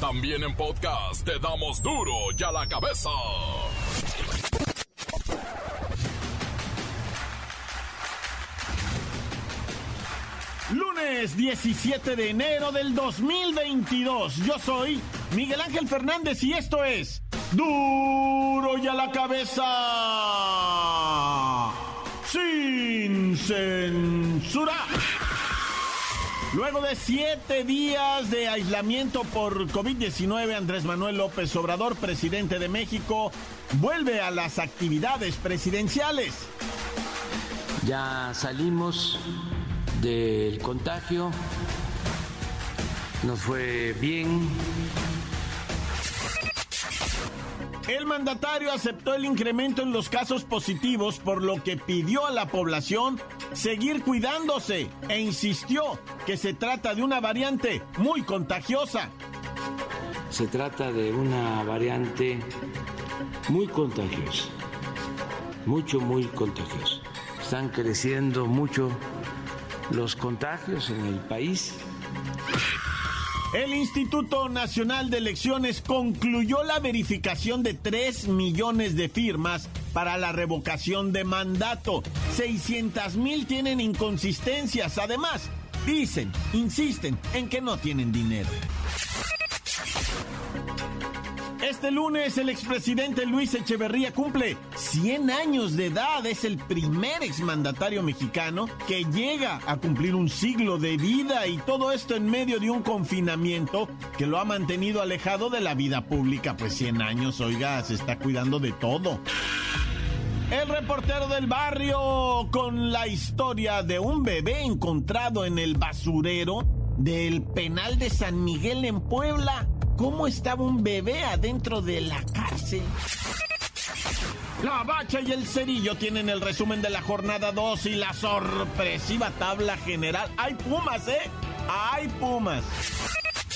También en podcast te damos duro y a la cabeza. Lunes 17 de enero del 2022. Yo soy Miguel Ángel Fernández y esto es Duro y a la cabeza. Sin censura. Luego de siete días de aislamiento por COVID-19, Andrés Manuel López Obrador, presidente de México, vuelve a las actividades presidenciales. Ya salimos del contagio, nos fue bien. El mandatario aceptó el incremento en los casos positivos, por lo que pidió a la población seguir cuidándose e insistió que se trata de una variante muy contagiosa. Se trata de una variante muy contagiosa, mucho, muy contagiosa. Están creciendo mucho los contagios en el país. El Instituto Nacional de Elecciones concluyó la verificación de 3 millones de firmas para la revocación de mandato. 600 mil tienen inconsistencias. Además, dicen, insisten en que no tienen dinero. Este lunes el expresidente Luis Echeverría cumple 100 años de edad. Es el primer exmandatario mexicano que llega a cumplir un siglo de vida y todo esto en medio de un confinamiento que lo ha mantenido alejado de la vida pública. Pues 100 años, oiga, se está cuidando de todo. Reportero del barrio con la historia de un bebé encontrado en el basurero del penal de San Miguel en Puebla cómo estaba un bebé adentro de la cárcel. La bacha y el cerillo tienen el resumen de la jornada 2 y la sorpresiva tabla general. ¡Hay pumas, eh! ¡Hay pumas!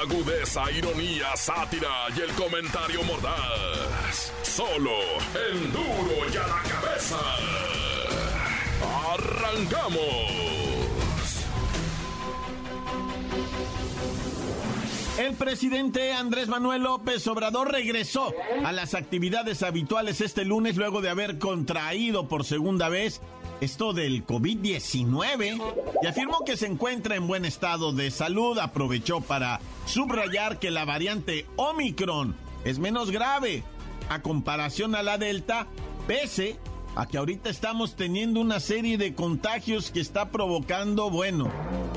Agudeza, ironía, sátira y el comentario mordaz. Solo el duro y a la cabeza. ¡Arrancamos! El presidente Andrés Manuel López Obrador regresó a las actividades habituales este lunes luego de haber contraído por segunda vez esto del COVID-19 y afirmó que se encuentra en buen estado de salud. Aprovechó para subrayar que la variante Omicron es menos grave a comparación a la Delta, pese a que ahorita estamos teniendo una serie de contagios que está provocando, bueno,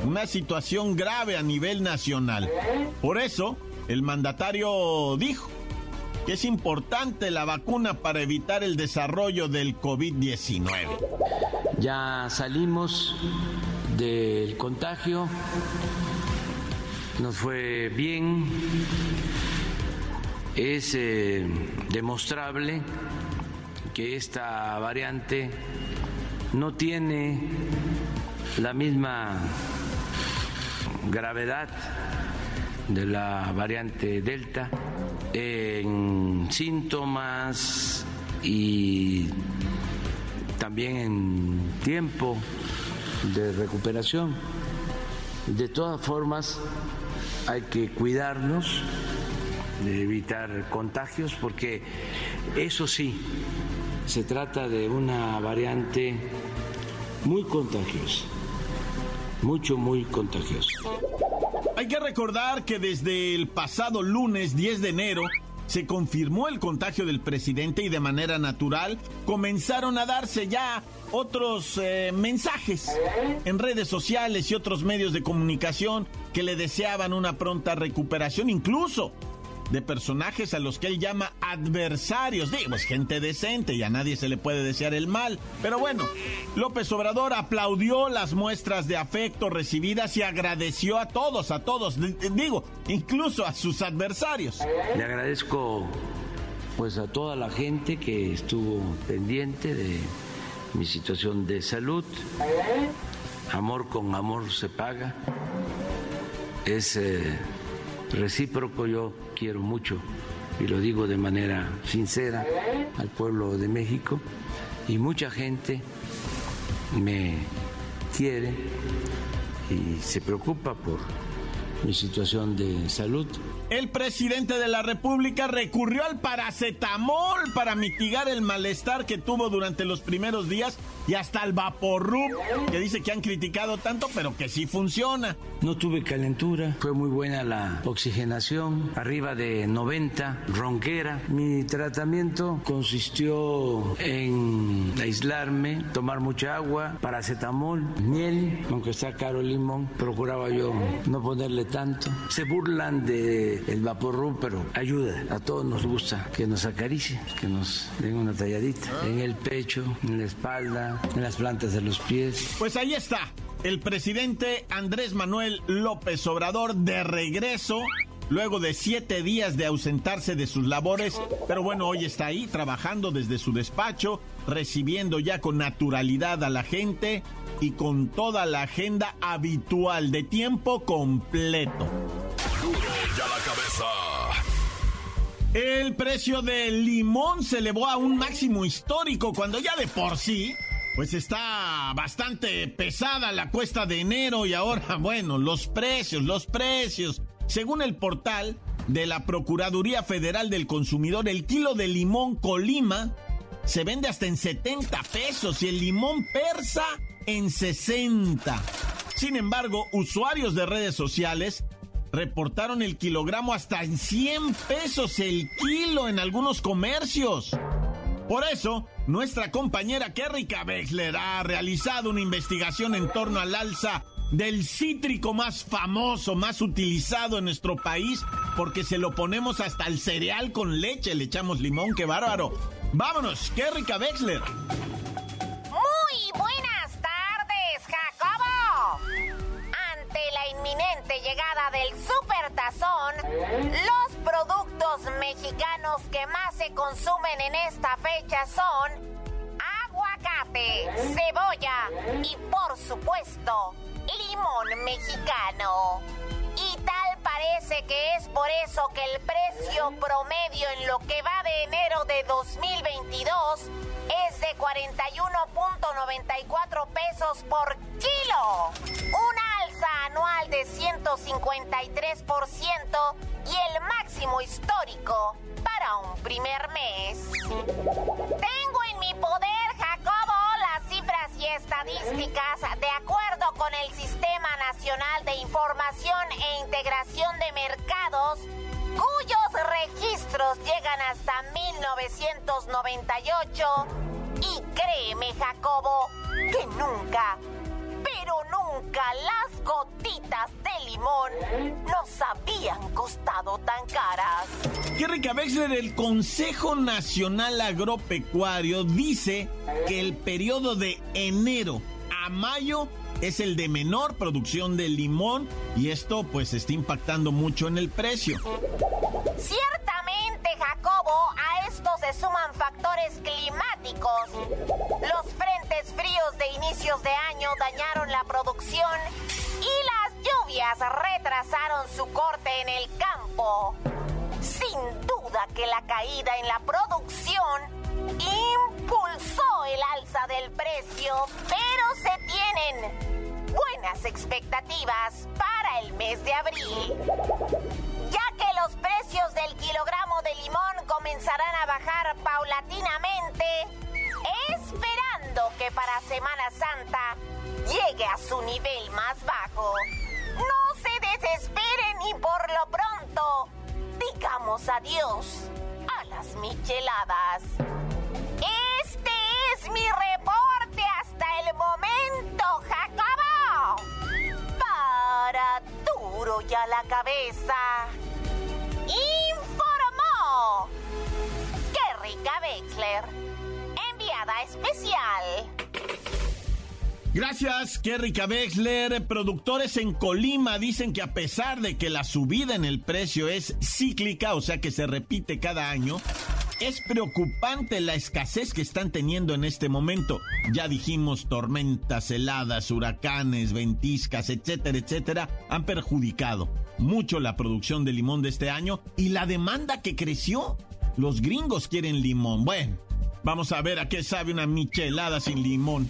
una situación grave a nivel nacional. Por eso, el mandatario dijo que es importante la vacuna para evitar el desarrollo del COVID-19. Ya salimos del contagio, nos fue bien, es eh, demostrable que esta variante no tiene la misma gravedad de la variante Delta en síntomas y también en tiempo de recuperación. De todas formas, hay que cuidarnos de evitar contagios porque eso sí, se trata de una variante muy contagiosa, mucho, muy contagiosa. Hay que recordar que desde el pasado lunes 10 de enero se confirmó el contagio del presidente y de manera natural comenzaron a darse ya otros eh, mensajes en redes sociales y otros medios de comunicación que le deseaban una pronta recuperación. Incluso de personajes a los que él llama adversarios. Digo, es gente decente y a nadie se le puede desear el mal. Pero bueno, López Obrador aplaudió las muestras de afecto recibidas y agradeció a todos, a todos, digo, incluso a sus adversarios. Le agradezco pues a toda la gente que estuvo pendiente de mi situación de salud. Amor con amor se paga. Es eh, recíproco, yo quiero mucho, y lo digo de manera sincera, al pueblo de México, y mucha gente me quiere y se preocupa por mi situación de salud. El presidente de la República recurrió al paracetamol para mitigar el malestar que tuvo durante los primeros días y hasta el Vaporub, que dice que han criticado tanto, pero que sí funciona. No tuve calentura, fue muy buena la oxigenación, arriba de 90, ronquera. Mi tratamiento consistió en aislarme, tomar mucha agua, paracetamol, miel, aunque está caro el limón, procuraba yo no ponerle tanto. Se burlan de el vaporru, pero ayuda. A todos nos gusta que nos acaricie, que nos den una talladita en el pecho, en la espalda, en las plantas de los pies. Pues ahí está. El presidente Andrés Manuel López Obrador de regreso luego de siete días de ausentarse de sus labores, pero bueno, hoy está ahí trabajando desde su despacho, recibiendo ya con naturalidad a la gente y con toda la agenda habitual de tiempo completo. El precio del limón se elevó a un máximo histórico cuando ya de por sí, pues está bastante pesada la cuesta de enero y ahora, bueno, los precios, los precios. Según el portal de la Procuraduría Federal del Consumidor, el kilo de limón Colima se vende hasta en 70 pesos y el limón persa en 60. Sin embargo, usuarios de redes sociales reportaron el kilogramo hasta en 100 pesos el kilo en algunos comercios. Por eso, nuestra compañera Kerrika Wexler ha realizado una investigación en torno al alza del cítrico más famoso, más utilizado en nuestro país, porque se lo ponemos hasta el cereal con leche, le echamos limón, qué bárbaro. Vámonos, Kerrika Wexler. llegada del supertazón, los productos mexicanos que más se consumen en esta fecha son aguacate, cebolla y por supuesto limón mexicano. Y tal parece que es por eso que el precio promedio en lo que va de enero de 2022 es de 41.94 pesos por kilo. Una anual de 153% y el máximo histórico para un primer mes. Tengo en mi poder, Jacobo, las cifras y estadísticas de acuerdo con el Sistema Nacional de Información e Integración de Mercados, cuyos registros llegan hasta 1998. Y créeme, Jacobo, que nunca nunca las gotitas de limón nos habían costado tan caras. Rica Wexler, el Consejo Nacional Agropecuario dice que el periodo de enero a mayo es el de menor producción de limón y esto pues está impactando mucho en el precio. Ciertamente, Jacobo, a esto se suman factores climáticos. Los fríos de inicios de año dañaron la producción y las lluvias retrasaron su corte en el campo. Sin duda que la caída en la producción impulsó el alza del precio, pero se tienen buenas expectativas para el mes de abril, los precios del kilogramo de limón comenzarán a bajar paulatinamente que para Semana Santa llegue a su nivel más bajo. No se desesperen y por lo pronto digamos adiós a las micheladas. Este es mi reporte hasta el momento, Jacobo. Para duro ya la cabeza informó que Rica Bexler, enviada especial. Gracias, Kerrika Bexler. Productores en Colima dicen que a pesar de que la subida en el precio es cíclica, o sea que se repite cada año, es preocupante la escasez que están teniendo en este momento. Ya dijimos, tormentas heladas, huracanes, ventiscas, etcétera, etcétera, han perjudicado mucho la producción de limón de este año y la demanda que creció. Los gringos quieren limón. Bueno, vamos a ver a qué sabe una michelada sin limón.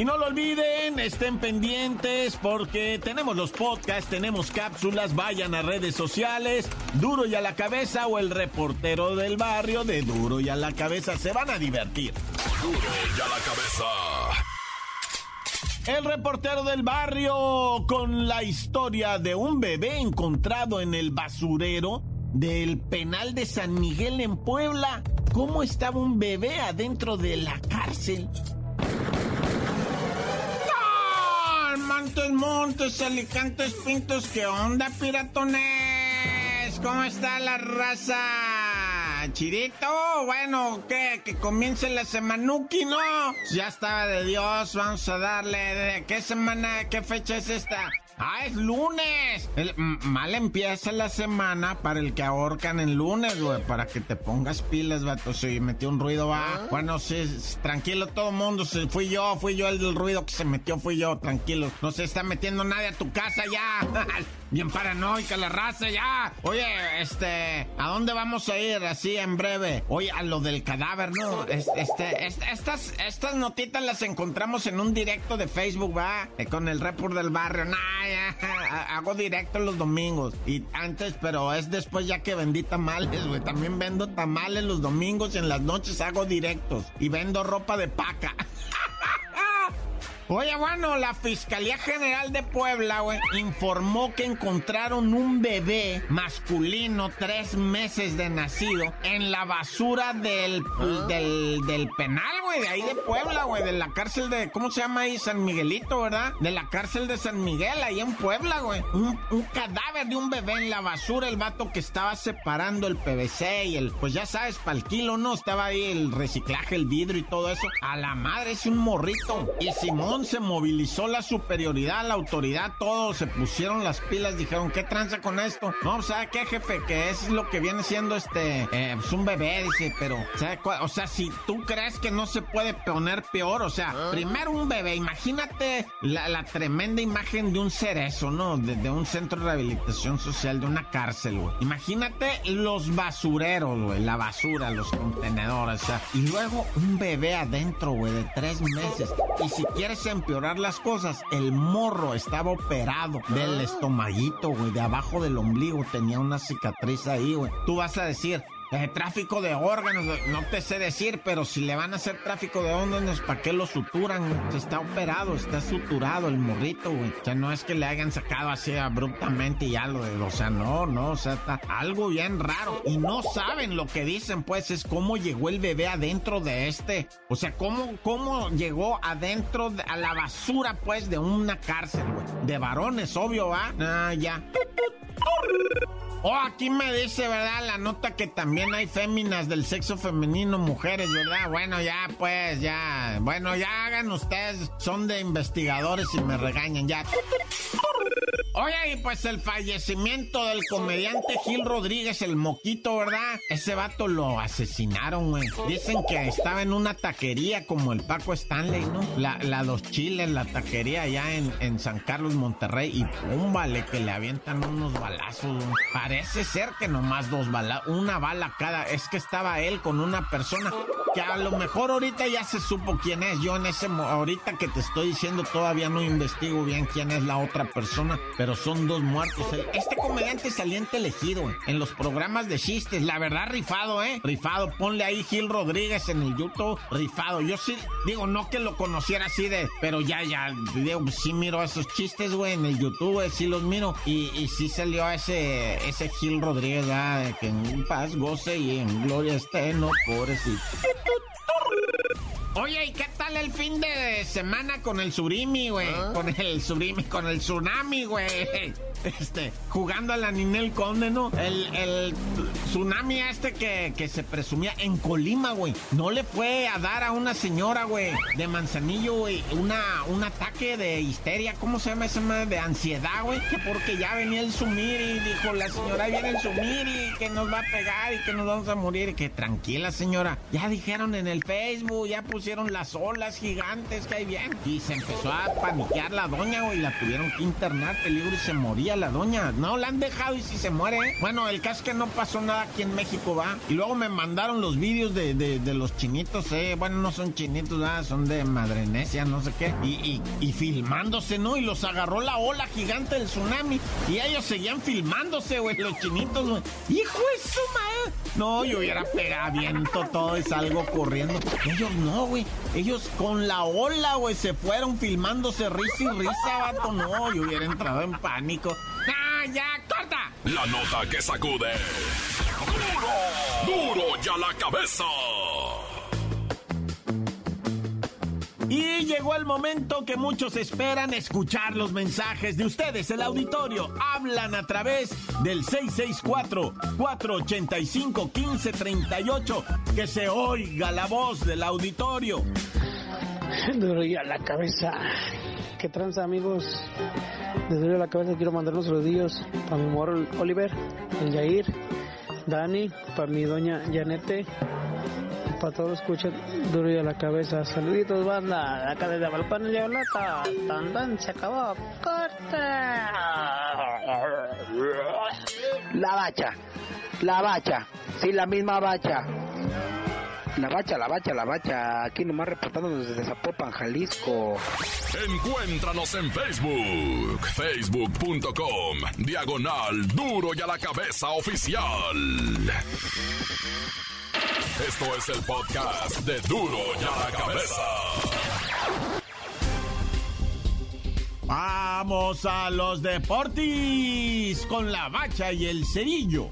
Y no lo olviden, estén pendientes porque tenemos los podcasts, tenemos cápsulas, vayan a redes sociales, Duro y a la cabeza o el reportero del barrio de Duro y a la cabeza, se van a divertir. Duro y a la cabeza. El reportero del barrio con la historia de un bebé encontrado en el basurero del penal de San Miguel en Puebla. ¿Cómo estaba un bebé adentro de la cárcel? Montes, Montes, Alicantes, Pintos, ¿qué onda, piratones? ¿Cómo está la raza? Chirito, bueno, ¿qué? Que comience la semanuki, ¿no? Ya estaba de Dios, vamos a darle. ¿De qué semana, qué fecha es esta? ¡Ah, es lunes! mal empieza la semana para el que ahorcan en lunes, güey. Para que te pongas pilas, vato. Si metió un ruido, va. Ah. Bueno, sí, tranquilo todo mundo. Fui yo, fui yo el del ruido que se metió, fui yo, tranquilo. No se está metiendo nadie a tu casa ya. Bien paranoica la raza ya. Oye, este, ¿a dónde vamos a ir así en breve? Oye, a lo del cadáver, ¿no? Este, estas, estas notitas las encontramos en un directo de Facebook, va. Eh, con el report del barrio. Nah, hago directo los domingos. Y antes, pero es después ya que vendí tamales, güey. También vendo tamales los domingos y en las noches hago directos. Y vendo ropa de paca. Oye, bueno, la Fiscalía General de Puebla, güey, informó que encontraron un bebé masculino, tres meses de nacido, en la basura del, ah. del, penal, güey, de ahí de Puebla, güey, de la cárcel de, ¿cómo se llama ahí? San Miguelito, ¿verdad? De la cárcel de San Miguel, ahí en Puebla, güey. Un, cadáver de un bebé en la basura, el vato que estaba separando el PVC y el, pues ya sabes, para el kilo, ¿no? Estaba ahí el reciclaje, el vidrio y todo eso. A la madre, es un morrito. Y Simón se movilizó la superioridad, la autoridad, todos se pusieron las pilas, dijeron, ¿qué tranza con esto? No, o sea, ¿qué jefe? Que es lo que viene siendo este, eh, pues un bebé, dice, pero, o sea, si tú crees que no se puede poner peor, o sea, ah. primero un bebé, imagínate la, tremenda imagen de un cerezo, ¿no? De, un centro de rehabilitación social, de una cárcel, güey. Imagínate los basureros, güey, la basura, los contenedores, o sea, y luego un bebé adentro, güey, de tres meses. Y si quieres empeorar las cosas, el morro estaba operado del estomaguito, güey, de abajo del ombligo, tenía una cicatriz ahí, güey. Tú vas a decir, eh, tráfico de órganos, no te sé decir, pero si le van a hacer tráfico de órganos, ¿para qué lo suturan? Está operado, está suturado el morrito, güey. O sea, no es que le hayan sacado así abruptamente y algo, de, o sea, no, no, o sea, está algo bien raro. Y no saben lo que dicen, pues, es cómo llegó el bebé adentro de este. O sea, cómo, cómo llegó adentro, a la basura, pues, de una cárcel, güey. De varones, obvio, ¿va? Ah, ya. Oh, aquí me dice, ¿verdad? La nota que también hay féminas del sexo femenino, mujeres, ¿verdad? Bueno, ya, pues, ya. Bueno, ya hagan ustedes. Son de investigadores y me regañan, ya. Oye, y pues el fallecimiento del comediante Gil Rodríguez, el moquito, ¿verdad? Ese vato lo asesinaron, güey. Dicen que estaba en una taquería como el Paco Stanley, ¿no? La, la Dos Chiles, la taquería allá en, en San Carlos, Monterrey. Y pum, vale, que le avientan unos balazos, güey. Parece ser que nomás dos balas, una bala cada. Es que estaba él con una persona que a lo mejor ahorita ya se supo quién es. Yo en ese ahorita que te estoy diciendo todavía no investigo bien quién es la otra persona pero son dos muertos. Este comediante saliente elegido en los programas de chistes, la verdad rifado, ¿eh? Rifado, ponle ahí Gil Rodríguez en el YouTube, rifado. Yo sí, digo, no que lo conociera así de, pero ya, ya, digo, sí miro esos chistes, güey, en el YouTube, sí los miro. Y, y sí salió ese, ese Gil Rodríguez, ¿verdad? que en paz goce y en gloria esté, no, pobrecito. Oye, ¿y qué tal el fin de semana con el surimi, güey? ¿Ah? Con el surimi, con el tsunami, güey este, jugando a la Ninel Conde, ¿no? El, el tsunami este que, que, se presumía en Colima, güey. No le fue a dar a una señora, güey, de Manzanillo, güey, una, un ataque de histeria, ¿cómo se llama ese De ansiedad, güey. Que porque ya venía el Sumiri, dijo la señora, viene el Sumiri, que nos va a pegar y que nos vamos a morir. Y que tranquila, señora. Ya dijeron en el Facebook, ya pusieron las olas gigantes que hay bien. Y se empezó a paniquear la doña, güey, la tuvieron que internar, peligro y se moría la doña. No, la han dejado y si se muere. Bueno, el caso es que no pasó nada aquí en México, va. Y luego me mandaron los vídeos de, de, los chinitos, eh. Bueno, no son chinitos, ¿verdad? son de Madrenesia, no sé qué. Y, y, filmándose, ¿no? Y los agarró la ola gigante del tsunami. Y ellos seguían filmándose, güey, los chinitos, güey. ¡Hijo de su madre! No, yo hubiera pegado viento todo y salgo corriendo. Ellos no, güey. Ellos con la ola, güey, se fueron filmándose risa y risa, vato. No, yo hubiera entrado en pánico. ¡Ah, ya, corta! La nota que sacude. ¡Duro! ¡Duro ya la cabeza! Y llegó el momento que muchos esperan escuchar los mensajes de ustedes. El auditorio hablan a través del 664-485-1538. Que se oiga la voz del auditorio. Duro ya la cabeza. ¿Qué tranza, amigos? Desde la cabeza quiero mandar unos saludillos para mi amor Oliver, el Yair, Dani, para mi doña Janete, para todos los escuchan duro y a la cabeza. Saluditos, banda, acá desde Valpana y Olata. Tan tan, se acabó. ¡Corte! La bacha, la bacha, sí, la misma bacha. La bacha, la bacha, la bacha. Aquí nomás reportándonos desde Zapopan, Jalisco. Encuéntranos en Facebook. Facebook.com. Diagonal Duro y a la cabeza oficial. Esto es el podcast de Duro y a la cabeza. Vamos a los deportis con la bacha y el cerillo.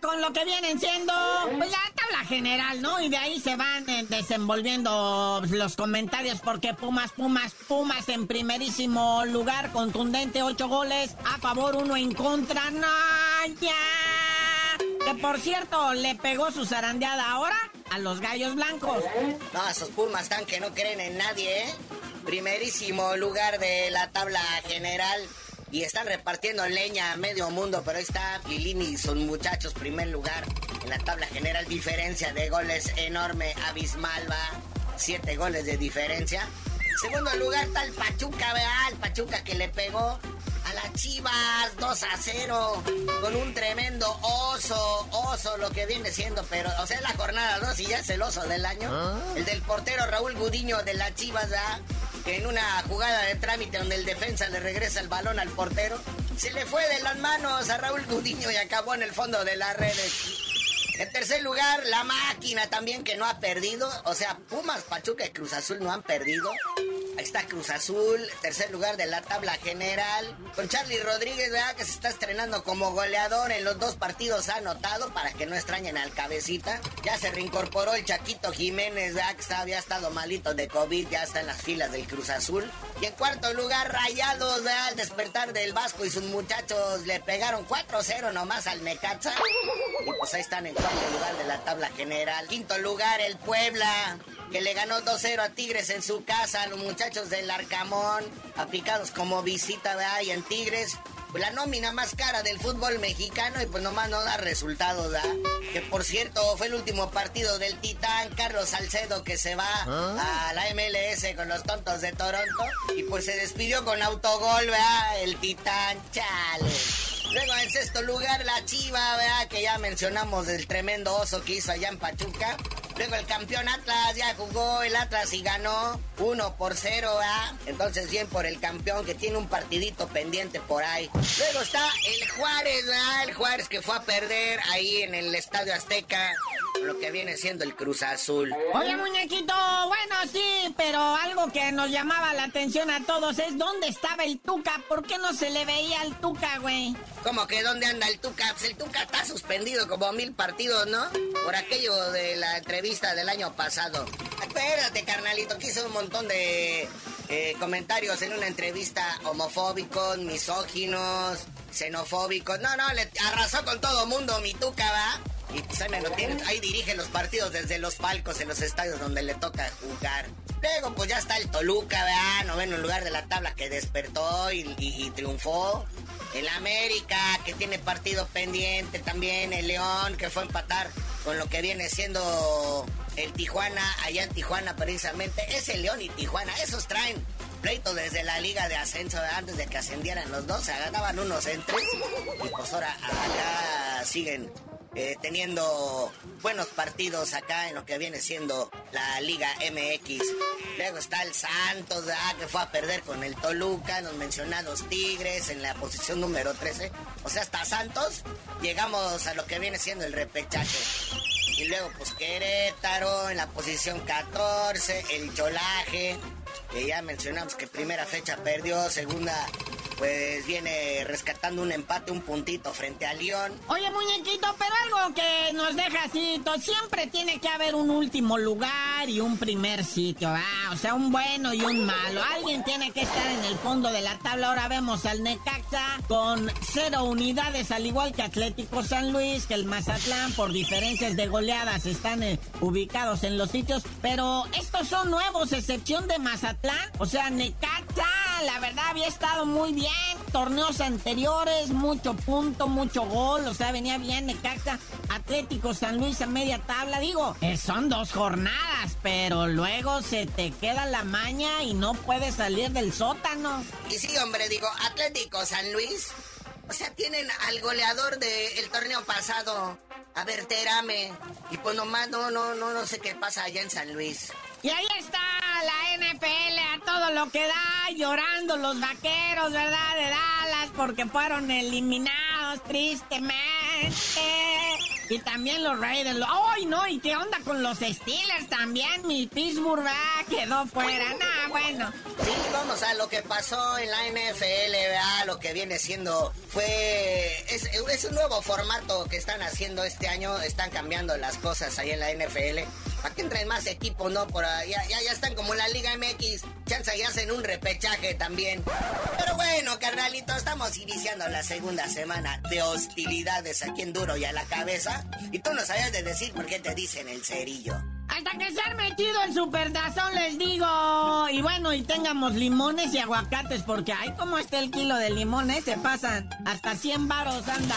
Con lo que vienen siendo pues, la tabla general, ¿no? Y de ahí se van eh, desenvolviendo los comentarios porque Pumas, Pumas, Pumas en primerísimo lugar, contundente, ocho goles a favor, uno en contra, no, ya. Que por cierto, le pegó su zarandeada ahora a los gallos blancos. No, esos Pumas están que no creen en nadie, ¿eh? Primerísimo lugar de la tabla general y están repartiendo leña a medio mundo, pero ahí está Lilini y sus muchachos, primer lugar en la tabla general, diferencia de goles enorme, abismal, va, siete goles de diferencia. Segundo lugar está el Pachuca, vea, el Pachuca que le pegó a las Chivas 2 a 0 con un tremendo oso, oso lo que viene siendo, pero o sea, la jornada 2 y ya es el oso del año. ¿Ah? El del portero Raúl Gudiño de las Chivas, ¿verdad? Que en una jugada de trámite donde el defensa le regresa el balón al portero, se le fue de las manos a Raúl Gudiño y acabó en el fondo de las redes. En tercer lugar, la máquina también que no ha perdido. O sea, Pumas, Pachuca y Cruz Azul no han perdido. Está Cruz Azul, tercer lugar de la tabla general. Con Charlie Rodríguez, ¿verdad? Que se está estrenando como goleador en los dos partidos ha anotado para que no extrañen al cabecita. Ya se reincorporó el Chaquito Jiménez, ¿verdad? Que había estado malito de COVID, ya está en las filas del Cruz Azul. Y en cuarto lugar, Rayados. Al despertar del Vasco y sus muchachos le pegaron 4-0 nomás al Necaxa. Y pues ahí están en cuarto lugar de la tabla general. Quinto lugar, el Puebla que le ganó 2-0 a Tigres en su casa, los muchachos del Arcamón, aplicados como visita de ahí en Tigres. la nómina más cara del fútbol mexicano y pues nomás no da resultados, ¿da? Que por cierto, fue el último partido del Titán Carlos Salcedo que se va ¿Ah? a la MLS con los tontos de Toronto y pues se despidió con autogol, ¿verdad? El Titán, chale. Luego en sexto lugar la Chiva, ¿verdad? Que ya mencionamos del tremendo oso que hizo allá en Pachuca. Luego el campeón Atlas ya jugó el Atlas y ganó 1 por 0, ¿verdad? Entonces bien por el campeón que tiene un partidito pendiente por ahí. Luego está el Juárez, ¿verdad? El Juárez que fue a perder ahí en el Estadio Azteca lo que viene siendo el Cruz Azul. Oye, muñequito, bueno, sí, pero algo que nos llamaba la atención a todos es dónde estaba el Tuca. ¿Por qué no se le veía al Tuca, güey? ¿Cómo que dónde anda el Tuca? Pues el Tuca está suspendido como mil partidos, ¿no? Por aquello de la entrevista del año pasado. Espérate, carnalito, que hizo un montón de eh, comentarios en una entrevista homofóbicos, misóginos, xenofóbicos. No, no, le arrasó con todo mundo mi Tuca, ¿va? Y pues ahí, lo ahí dirige los partidos desde los palcos en los estadios donde le toca jugar. Luego pues ya está el Toluca, ¿verdad? Noveno lugar de la tabla que despertó y, triunfó. El América, que tiene partido pendiente también. El León, que fue a empatar con lo que viene siendo el Tijuana, allá en Tijuana precisamente. Es el León y Tijuana, esos traen pleito desde la liga de ascenso antes de que ascendieran los dos. Se ganaban unos en tres. Y pues ahora acá siguen eh, teniendo buenos partidos acá en lo que viene siendo la Liga MX. Luego está el Santos, ah, que fue a perder con el Toluca, los mencionados Tigres en la posición número 13. O sea, hasta Santos llegamos a lo que viene siendo el repechaje. Y luego, pues Querétaro en la posición 14, el Cholaje, que ya mencionamos que primera fecha perdió, segunda pues viene rescatando un empate, un puntito frente a León. Oye, muñequito, pero algo que nos deja así, siempre tiene que haber un último lugar y un primer sitio, ah, o sea, un bueno y un malo. Alguien tiene que estar en el fondo de la tabla. Ahora vemos al Necaxa con cero unidades, al igual que Atlético San Luis, que el Mazatlán, por diferencias de goleadas, están eh, ubicados en los sitios. Pero estos son nuevos, excepción de Mazatlán. O sea, Necaxa, la verdad, había estado muy bien. Torneos anteriores, mucho punto, mucho gol, o sea, venía bien Necaxa, Atlético San Luis a media tabla, digo, eh, son dos jornadas, pero luego se te queda la maña y no puedes salir del sótano. Y sí, hombre, digo, Atlético San Luis, o sea, tienen al goleador del torneo pasado, a ver, Terame, y pues nomás no, no, no, no sé qué pasa allá en San Luis. Y ahí está la NFL a todo lo que da, llorando los vaqueros, ¿verdad? De Dallas, porque fueron eliminados tristemente. Y también los Raiders. ¡Ay, no! ¿Y qué onda con los Steelers también? Mi Pittsburgh ¿verdad? quedó fuera. Nah, bueno. Sí, vamos a lo que pasó en la NFL, ¿verdad? Lo que viene siendo fue... Es un nuevo formato que están haciendo este año. Están cambiando las cosas ahí en la NFL para que entren más equipos, ¿no? Por ahí, ya, ya, están como en la Liga MX. Chance y hacen un repechaje también. Pero bueno, carnalito, estamos iniciando la segunda semana de hostilidades aquí en Duro y a la cabeza. Y tú no sabías de decir por qué te dicen el cerillo. Hasta que se ha metido el superdazón, les digo. Y bueno, y tengamos limones y aguacates, porque ahí como está el kilo de limones, se pasan hasta 100 varos, anda.